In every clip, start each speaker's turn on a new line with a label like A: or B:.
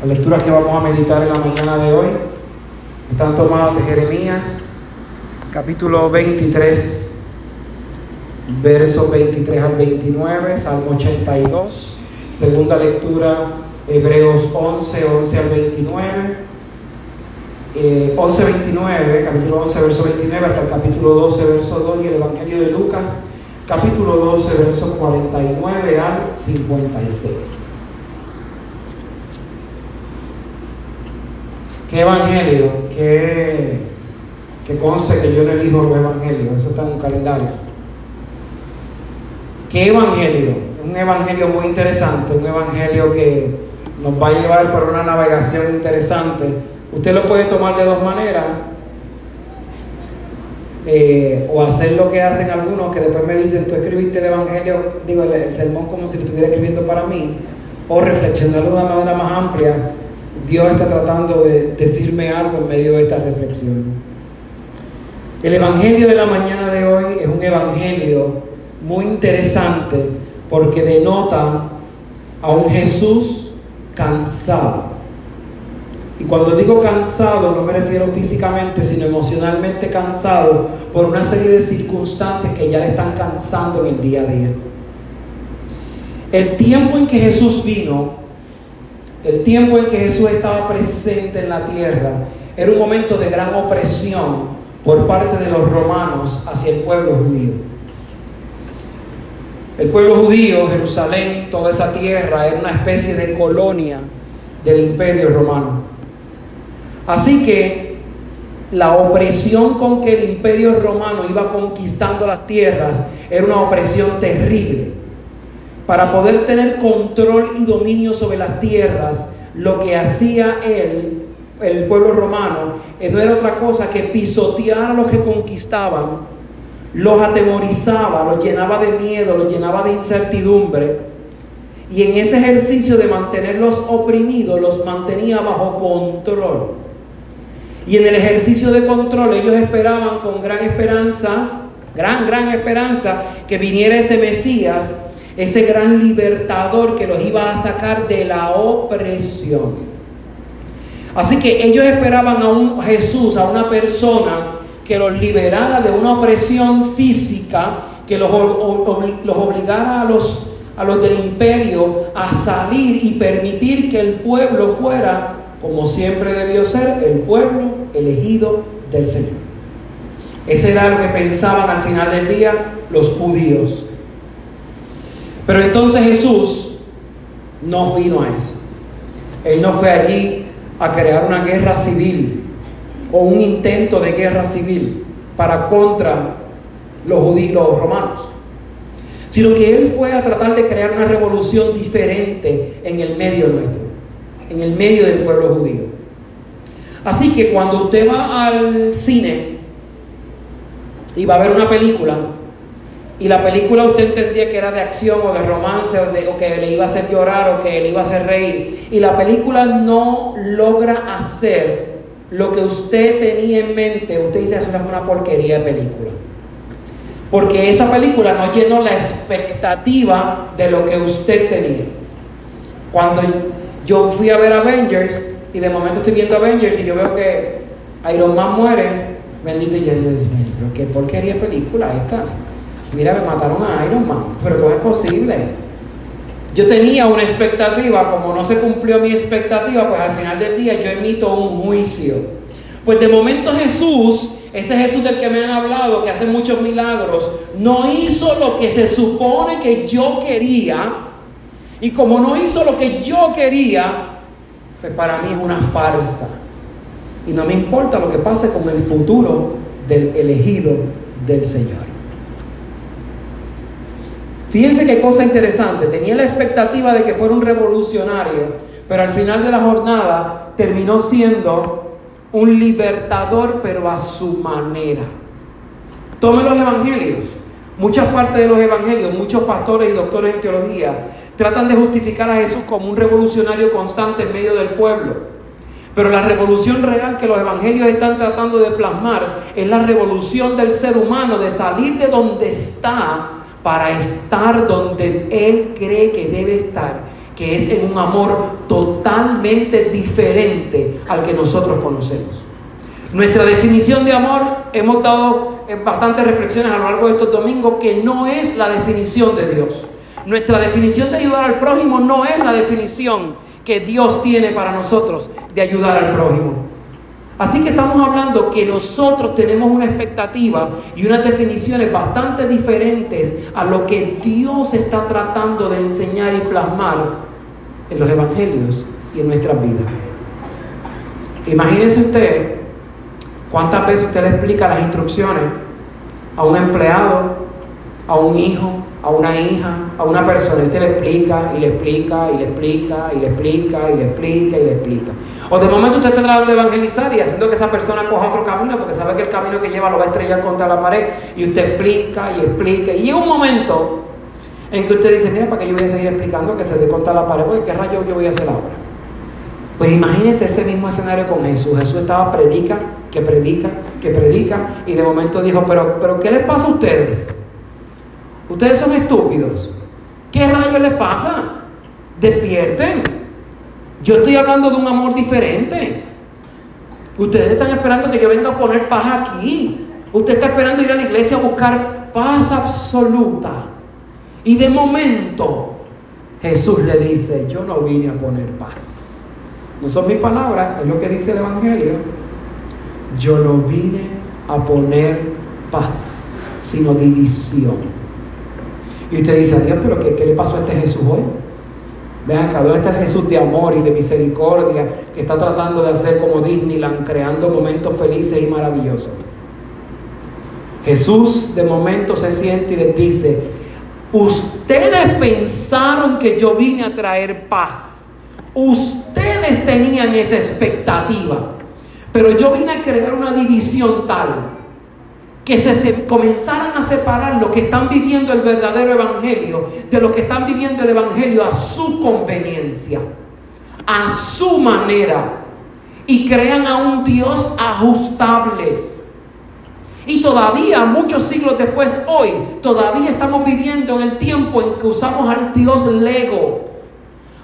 A: Las lecturas que vamos a meditar en la mañana de hoy están tomadas de Jeremías, capítulo 23, versos 23 al 29, Salmo 82, segunda lectura, Hebreos 11, 11 al 29. 11, 29, capítulo 11, verso 29, hasta el capítulo 12, verso 2, y el Evangelio de Lucas, capítulo 12, verso 49 al 56. ¿Qué evangelio? ¿Qué, que conste que yo no elijo los evangelios, eso está en un calendario. ¿Qué evangelio? Un evangelio muy interesante, un evangelio que nos va a llevar por una navegación interesante. Usted lo puede tomar de dos maneras, eh, o hacer lo que hacen algunos que después me dicen, tú escribiste el evangelio, digo, el, el sermón como si lo estuviera escribiendo para mí, o reflexionarlo de una manera más amplia Dios está tratando de decirme algo en medio de esta reflexión. El Evangelio de la mañana de hoy es un Evangelio muy interesante porque denota a un Jesús cansado. Y cuando digo cansado no me refiero físicamente, sino emocionalmente cansado por una serie de circunstancias que ya le están cansando en el día a día. El tiempo en que Jesús vino el tiempo en que Jesús estaba presente en la tierra era un momento de gran opresión por parte de los romanos hacia el pueblo judío. El pueblo judío, Jerusalén, toda esa tierra era una especie de colonia del imperio romano. Así que la opresión con que el imperio romano iba conquistando las tierras era una opresión terrible para poder tener control y dominio sobre las tierras, lo que hacía él, el pueblo romano, eh, no era otra cosa que pisotear a los que conquistaban, los atemorizaba, los llenaba de miedo, los llenaba de incertidumbre. Y en ese ejercicio de mantenerlos oprimidos, los mantenía bajo control. Y en el ejercicio de control ellos esperaban con gran esperanza, gran, gran esperanza, que viniera ese Mesías ese gran libertador que los iba a sacar de la opresión. Así que ellos esperaban a un Jesús, a una persona que los liberara de una opresión física, que los, obligara a los, a los del imperio a salir y permitir que el pueblo fuera, como siempre debió ser, el pueblo elegido del Señor. Ese era lo que pensaban al final del día los judíos. Pero entonces Jesús no vino a eso. Él no fue allí a crear una guerra civil o un intento de guerra civil para contra los judíos, los romanos, sino que él fue a tratar de crear una revolución diferente en el medio nuestro, en el medio del pueblo judío. Así que cuando usted va al cine y va a ver una película, y la película usted entendía que era de acción o de romance o, que le iba a hacer llorar o que le iba a hacer reír. Y la película no logra hacer lo que usted tenía en mente. Usted dice, eso fue una porquería de película. Porque esa película no llenó la expectativa de lo que usted tenía. Cuando yo fui a ver Avengers y de momento estoy viendo Avengers y yo veo que Iron Man muere, bendito y yo, pero qué porquería de película esta. Mira, me mataron a Iron Man, pero ¿cómo es posible? Yo tenía una expectativa, como no se cumplió mi expectativa, pues al final del día yo emito un juicio. Pues de momento Jesús, ese Jesús del que me han hablado, que hace muchos milagros, no hizo lo que se supone que yo quería. Y como no hizo lo que yo quería, pues para mí es una farsa. Y no me importa lo que pase con el futuro del elegido del Señor. Fíjense qué cosa interesante. Tenía la expectativa de que fuera un revolucionario, pero al final de la jornada terminó siendo un libertador, pero a su manera. Tome los evangelios. Muchas partes de los evangelios, muchos pastores y doctores en teología tratan de justificar a Jesús como un revolucionario constante en medio del pueblo. Pero la revolución real que los evangelios están tratando de plasmar es la revolución del ser humano, de salir de donde está para estar donde Él cree que debe estar, que es en un amor totalmente diferente al que nosotros conocemos. Nuestra definición de amor, hemos dado bastantes reflexiones a lo largo de estos domingos, que no es la definición de Dios. Nuestra definición de ayudar al prójimo no es la definición que Dios tiene para nosotros de ayudar al prójimo. Así que estamos hablando que nosotros tenemos una expectativa y unas definiciones bastante diferentes a lo que Dios está tratando de enseñar y plasmar en los evangelios y en nuestras vidas. Imagínese usted cuántas veces usted le explica las instrucciones a un empleado, a un hijo, a una hija, a una persona, y usted le explica y le explica y le explica y le explica y le explica y le explica. O de momento usted está tratando de evangelizar y haciendo que esa persona coja otro camino porque sabe que el camino que lleva lo va a estrellar contra la pared y usted explica y explica. Y llega un momento en que usted dice, mira, ¿para qué yo voy a seguir explicando que se dé contra la pared? Porque qué rayo yo voy a hacer ahora. Pues imagínese ese mismo escenario con Jesús. Jesús estaba predica, que predica, que predica y de momento dijo, pero, pero ¿qué les pasa a ustedes? Ustedes son estúpidos. ¿Qué rayos les pasa? Despierten. Yo estoy hablando de un amor diferente. Ustedes están esperando que yo venga a poner paz aquí. Usted está esperando ir a la iglesia a buscar paz absoluta. Y de momento Jesús le dice, yo no vine a poner paz. No son mis palabras, es lo que dice el Evangelio. Yo no vine a poner paz, sino división. Y usted dice, Dios, pero ¿qué, qué le pasó a este Jesús hoy? Vean acá, ¿dónde está el Jesús de amor y de misericordia que está tratando de hacer como Disneyland, creando momentos felices y maravillosos? Jesús de momento se siente y les dice, ustedes pensaron que yo vine a traer paz. Ustedes tenían esa expectativa. Pero yo vine a crear una división tal que se, comenzaran a separar lo que están viviendo el verdadero evangelio de lo que están viviendo el evangelio a su conveniencia, a su manera, y crean a un Dios ajustable. Y todavía, muchos siglos después, hoy, todavía estamos viviendo en el tiempo en que usamos al Dios Lego,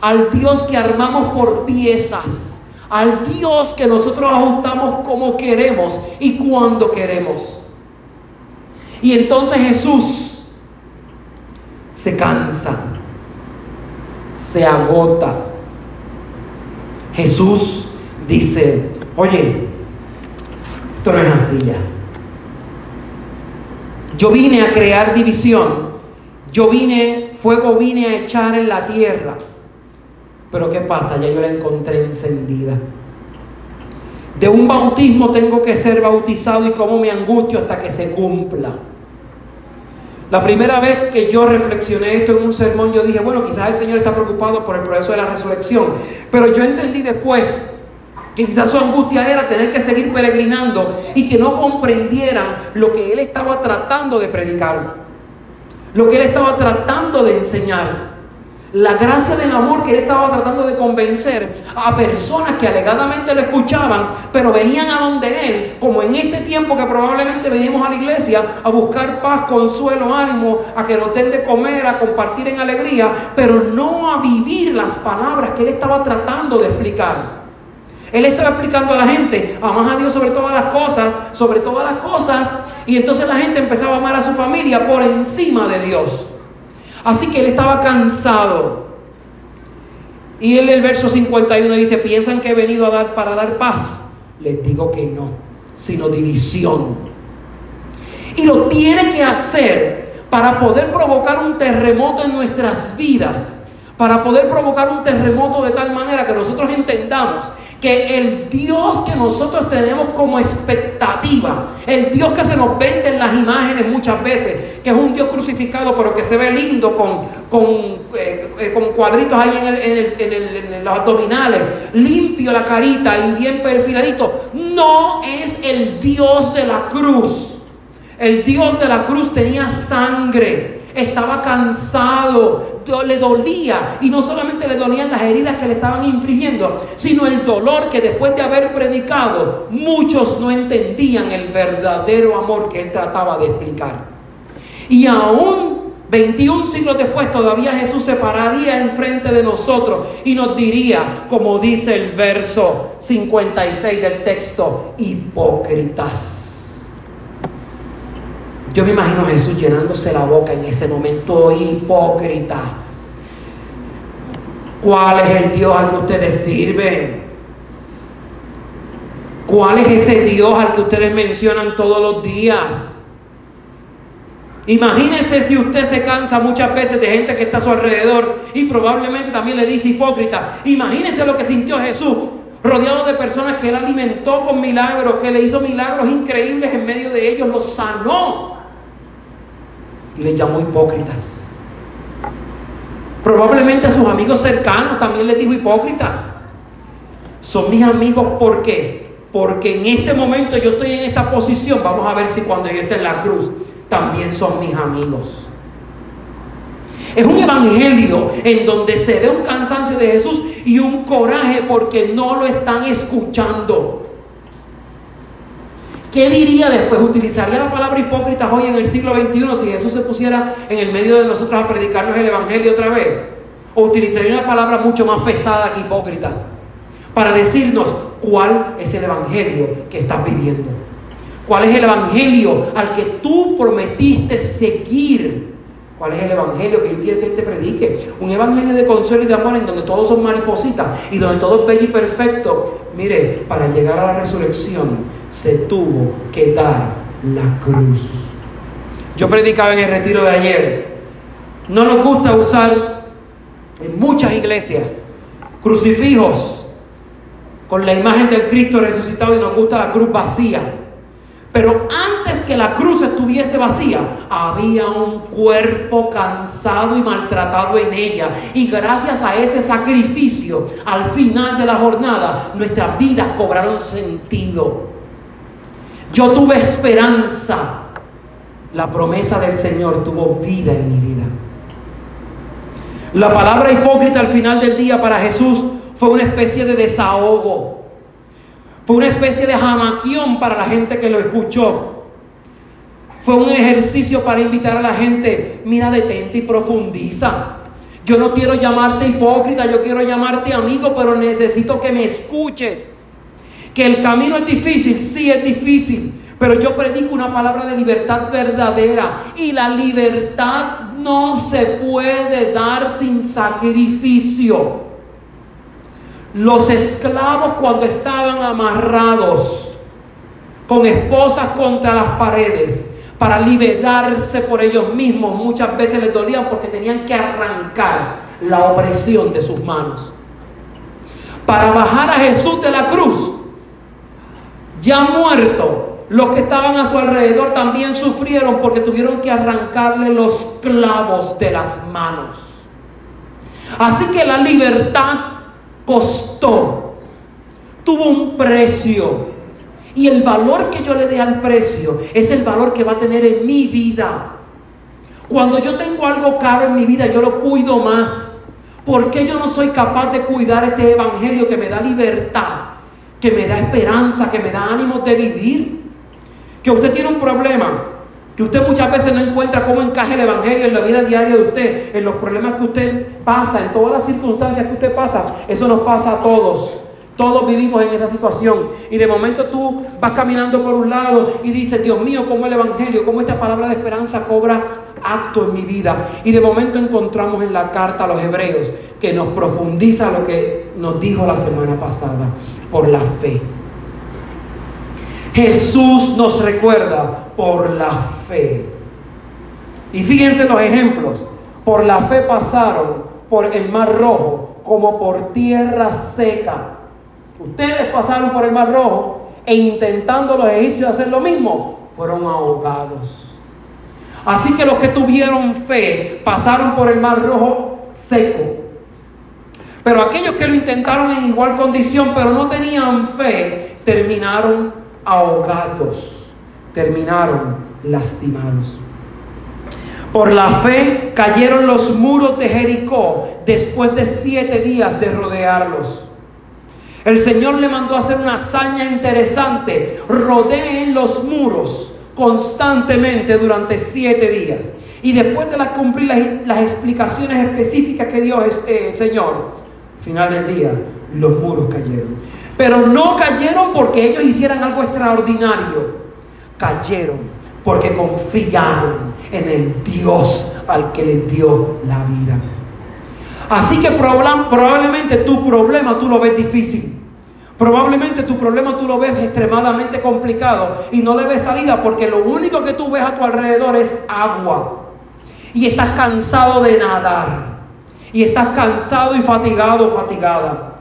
A: al Dios que armamos por piezas, al Dios que nosotros ajustamos como queremos y cuando queremos. Y entonces Jesús se cansa, se agota. Jesús dice, oye, esto no es así ya. Yo vine a crear división. Yo vine, fuego vine a echar en la tierra. Pero ¿qué pasa? Ya yo la encontré encendida. De un bautismo tengo que ser bautizado y como me angustio hasta que se cumpla. La primera vez que yo reflexioné esto en un sermón, yo dije, bueno, quizás el Señor está preocupado por el proceso de la resurrección. Pero yo entendí después que quizás su angustia era tener que seguir peregrinando y que no comprendieran lo que Él estaba tratando de predicar, lo que Él estaba tratando de enseñar la gracia del amor que él estaba tratando de convencer a personas que alegadamente lo escuchaban, pero venían a donde él, como en este tiempo que probablemente venimos a la iglesia a buscar paz, consuelo, ánimo, a que nos den de comer, a compartir en alegría, pero no a vivir las palabras que él estaba tratando de explicar. Él estaba explicando a la gente, amas a Dios sobre todas las cosas, sobre todas las cosas, y entonces la gente empezaba a amar a su familia por encima de Dios. Así que él estaba cansado. Y él el verso 51 dice, ¿piensan que he venido a dar para dar paz? Les digo que no, sino división. Y lo tiene que hacer para poder provocar un terremoto en nuestras vidas, para poder provocar un terremoto de tal manera que nosotros entendamos que el Dios que nosotros tenemos como expectativa, el Dios que se nos vende en las imágenes muchas veces, que es un Dios crucificado pero que se ve lindo con, con, eh, eh, con cuadritos ahí en, el, en, los abdominales, limpio la carita y bien perfiladito, no es el Dios de la cruz. El Dios de la cruz tenía sangre estaba cansado, le dolía. Y no solamente le dolían las heridas que le estaban infligiendo, sino el dolor que después de haber predicado, muchos no entendían el verdadero amor que él trataba de explicar. Y aún 21 siglos después todavía Jesús se pararía enfrente de nosotros y nos diría, como dice el verso 56 del texto, hipócritas. Yo me imagino a Jesús llenándose la boca en ese momento, hipócritas. ¿Cuál es el Dios al que ustedes sirven? ¿Cuál es ese Dios al que ustedes mencionan todos los días? Imagínese si usted se cansa muchas veces de gente que está a su alrededor y probablemente también le dice hipócrita. Imagínese lo que sintió Jesús, rodeado de personas que él alimentó con milagros, que le hizo milagros increíbles en medio de ellos, los sanó y les llamó hipócritas. Probablemente a sus amigos cercanos también les dijo hipócritas. Son mis amigos, ¿por qué? Porque en este momento yo estoy en esta posición. Vamos a ver si cuando yo esté en la cruz también son mis amigos. Es un evangelio en donde se ve un cansancio de Jesús y un coraje porque no lo están escuchando. ¿Qué diría después? ¿Utilizaría la palabra hipócritas hoy en el siglo XXI si Jesús se pusiera en el medio de nosotros a predicarnos el evangelio otra vez? ¿O utilizaría una palabra mucho más pesada que hipócritas? Para decirnos cuál es el evangelio que estás viviendo. ¿Cuál es el evangelio al que tú prometiste seguir? ¿Cuál es el evangelio que yo quiero que te predique? Un evangelio de consuelo y de amor en donde todos son maripositas y donde todo es bello y perfecto. Mire, para llegar a la resurrección se tuvo que dar la cruz. Yo predicaba en el retiro de ayer. No nos gusta usar en muchas iglesias crucifijos con la imagen del Cristo resucitado y nos gusta la cruz vacía. Pero antes que la cruz estuviese vacía, había un cuerpo cansado y maltratado en ella. Y gracias a ese sacrificio, al final de la jornada, nuestras vidas cobraron sentido. Yo tuve esperanza. La promesa del Señor tuvo vida en mi vida. La palabra hipócrita al final del día para Jesús fue una especie de desahogo fue una especie de jamaquión para la gente que lo escuchó. Fue un ejercicio para invitar a la gente, mira, detente y profundiza. Yo no quiero llamarte hipócrita, yo quiero llamarte amigo, pero necesito que me escuches. Que el camino es difícil, sí es difícil, pero yo predico una palabra de libertad verdadera y la libertad no se puede dar sin sacrificio. Los esclavos cuando estaban amarrados con esposas contra las paredes para liberarse por ellos mismos, muchas veces les dolían porque tenían que arrancar la opresión de sus manos. Para bajar a Jesús de la cruz, ya muerto, los que estaban a su alrededor también sufrieron porque tuvieron que arrancarle los clavos de las manos. Así que la libertad costó, tuvo un precio. Y el valor que yo le dé al precio es el valor que va a tener en mi vida. Cuando yo tengo algo caro en mi vida, yo lo cuido más. ¿Por qué yo no soy capaz de cuidar este evangelio que me da libertad, que me da esperanza, que me da ánimo de vivir? Que usted tiene un problema, que usted muchas veces no encuentra cómo encaje el Evangelio en la vida diaria de usted, en los problemas que usted pasa, en todas las circunstancias que usted pasa. Eso nos pasa a todos. Todos vivimos en esa situación. Y de momento tú vas caminando por un lado y dices, Dios mío, cómo el Evangelio, cómo esta palabra de esperanza cobra acto en mi vida. Y de momento encontramos en la carta a los hebreos que nos profundiza lo que nos dijo la semana pasada, por la fe. Jesús nos recuerda por la fe. Y fíjense los ejemplos. Por la fe pasaron por el mar rojo como por tierra seca. Ustedes pasaron por el mar rojo e intentando los egipcios hacer lo mismo, fueron ahogados. Así que los que tuvieron fe pasaron por el mar rojo seco. Pero aquellos que lo intentaron en igual condición, pero no tenían fe, terminaron ahogados terminaron lastimados. Por la fe cayeron los muros de Jericó después de siete días de rodearlos. El Señor le mandó a hacer una hazaña interesante. Rodeen los muros constantemente durante siete días. Y después de las cumplir las, explicaciones específicas que dio eh, Señor, final del día, los muros cayeron. Pero no cayeron porque ellos hicieran algo extraordinario. Cayeron porque confiaron en el Dios al que les dio la vida. Así que probablemente tu problema tú lo ves difícil. Probablemente tu problema tú lo ves extremadamente complicado y no le ves salida porque lo único que tú ves a tu alrededor es agua. Y estás cansado de nadar. Y estás cansado y fatigado, fatigada.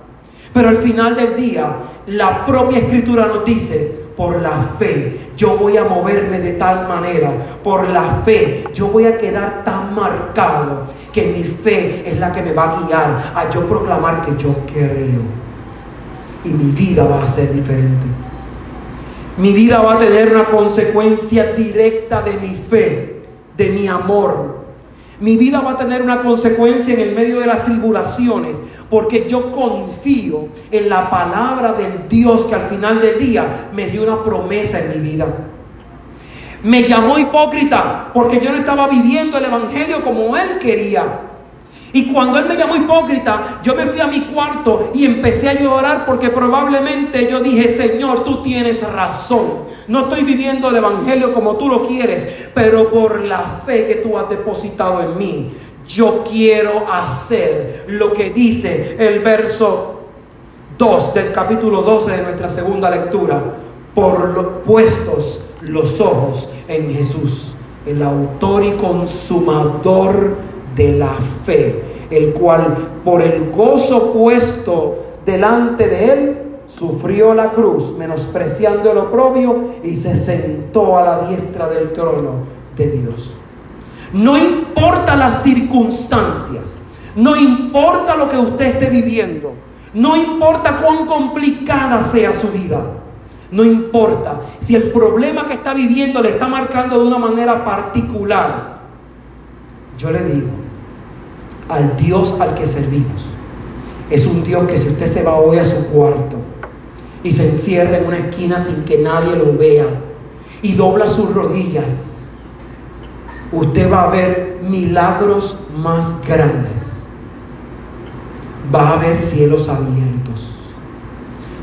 A: Pero al final del día, la propia escritura nos dice, por la fe yo voy a moverme de tal manera, por la fe yo voy a quedar tan marcado que mi fe es la que me va a guiar a yo proclamar que yo creo y mi vida va a ser diferente. Mi vida va a tener una consecuencia directa de mi fe, de mi amor. Mi vida va a tener una consecuencia en el medio de las tribulaciones, porque yo confío en la palabra del Dios que al final del día me dio una promesa en mi vida. Me llamó hipócrita porque yo no estaba viviendo el Evangelio como él quería. Y cuando él me llamó hipócrita, yo me fui a mi cuarto y empecé a llorar porque probablemente yo dije, Señor, tú tienes razón. No estoy viviendo el Evangelio como tú lo quieres, pero por la fe que tú has depositado en mí, yo quiero hacer lo que dice el verso 2 del capítulo 12 de nuestra segunda lectura. Por los puestos los ojos en Jesús, el autor y consumador de la fe, el cual por el gozo puesto delante de él, sufrió la cruz, menospreciando el oprobio, y se sentó a la diestra del trono de Dios. No importa las circunstancias, no importa lo que usted esté viviendo, no importa cuán complicada sea su vida, no importa si el problema que está viviendo le está marcando de una manera particular. Yo le digo, al Dios al que servimos. Es un Dios que si usted se va hoy a su cuarto y se encierra en una esquina sin que nadie lo vea y dobla sus rodillas, usted va a ver milagros más grandes. Va a ver cielos abiertos.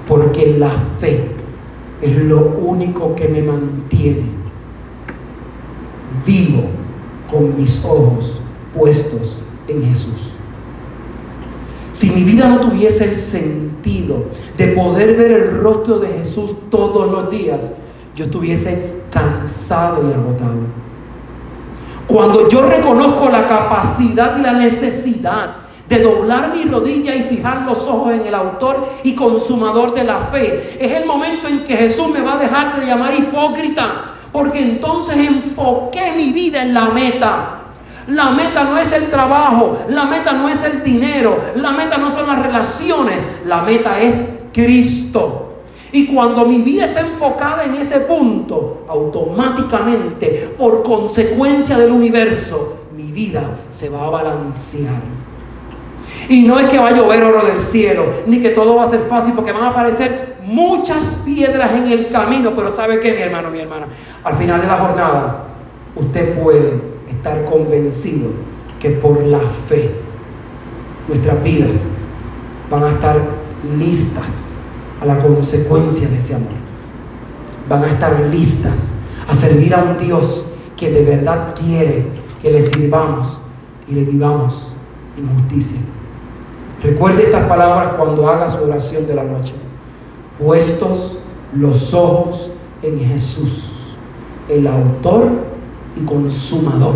A: Porque la fe es lo único que me mantiene vivo con mis ojos puestos en Jesús. Si mi vida no tuviese el sentido de poder ver el rostro de Jesús todos los días, yo estuviese cansado y agotado. Cuando yo reconozco la capacidad y la necesidad de doblar mi rodilla y fijar los ojos en el autor y consumador de la fe, es el momento en que Jesús me va a dejar de llamar hipócrita, porque entonces enfoqué mi vida en la meta. La meta no es el trabajo, la meta no es el dinero, la meta no son las relaciones, la meta es Cristo. Y cuando mi vida está enfocada en ese punto, automáticamente, por consecuencia del universo, mi vida se va a balancear. Y no es que va a llover oro del cielo, ni que todo va a ser fácil, porque van a aparecer muchas piedras en el camino. Pero ¿sabe qué, mi hermano, mi hermana? Al final de la jornada, usted puede estar convencido que por la fe nuestras vidas van a estar listas a la consecuencia de ese amor. Van a estar listas a servir a un Dios que de verdad quiere que le sirvamos y le vivamos en justicia. Recuerde estas palabras cuando haga su oración de la noche. Puestos los ojos en Jesús, el autor y consumador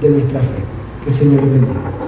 A: de nuestra fe. Que el Señor bendiga.